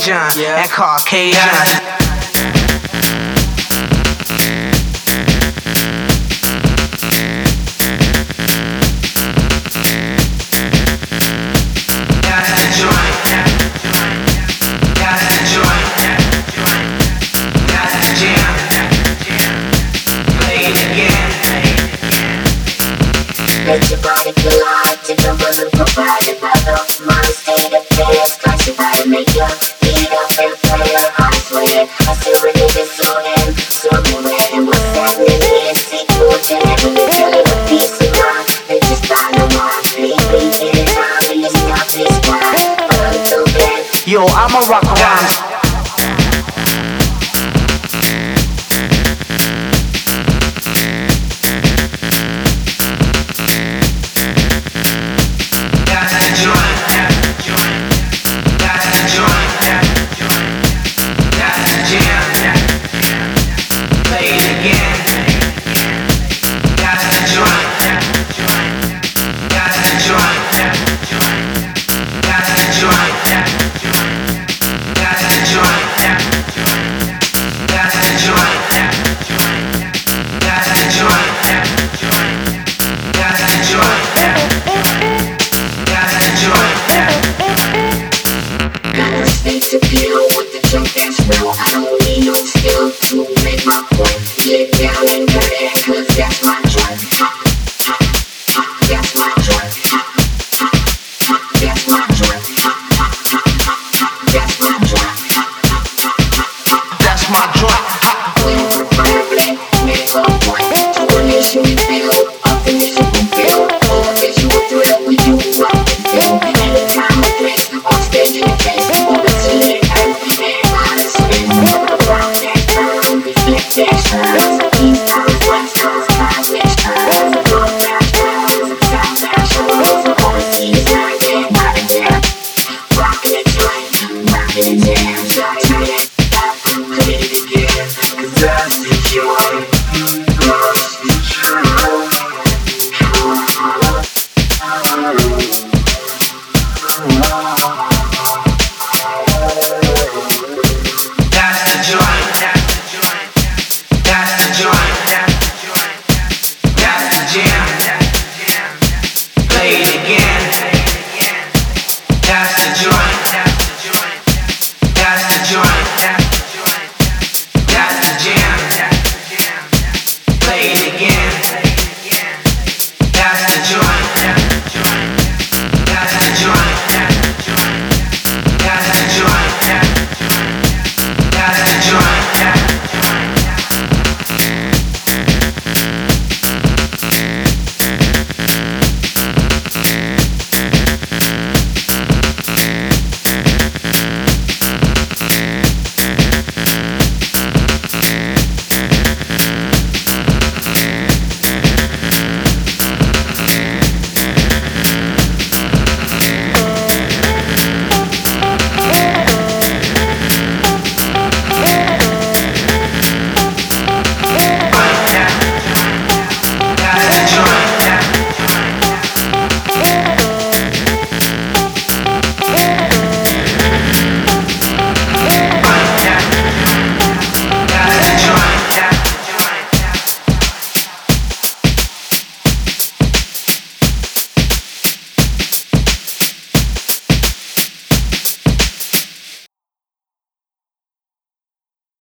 Asian and Caucasian. Let Yo, I'm a rock around. Yeah.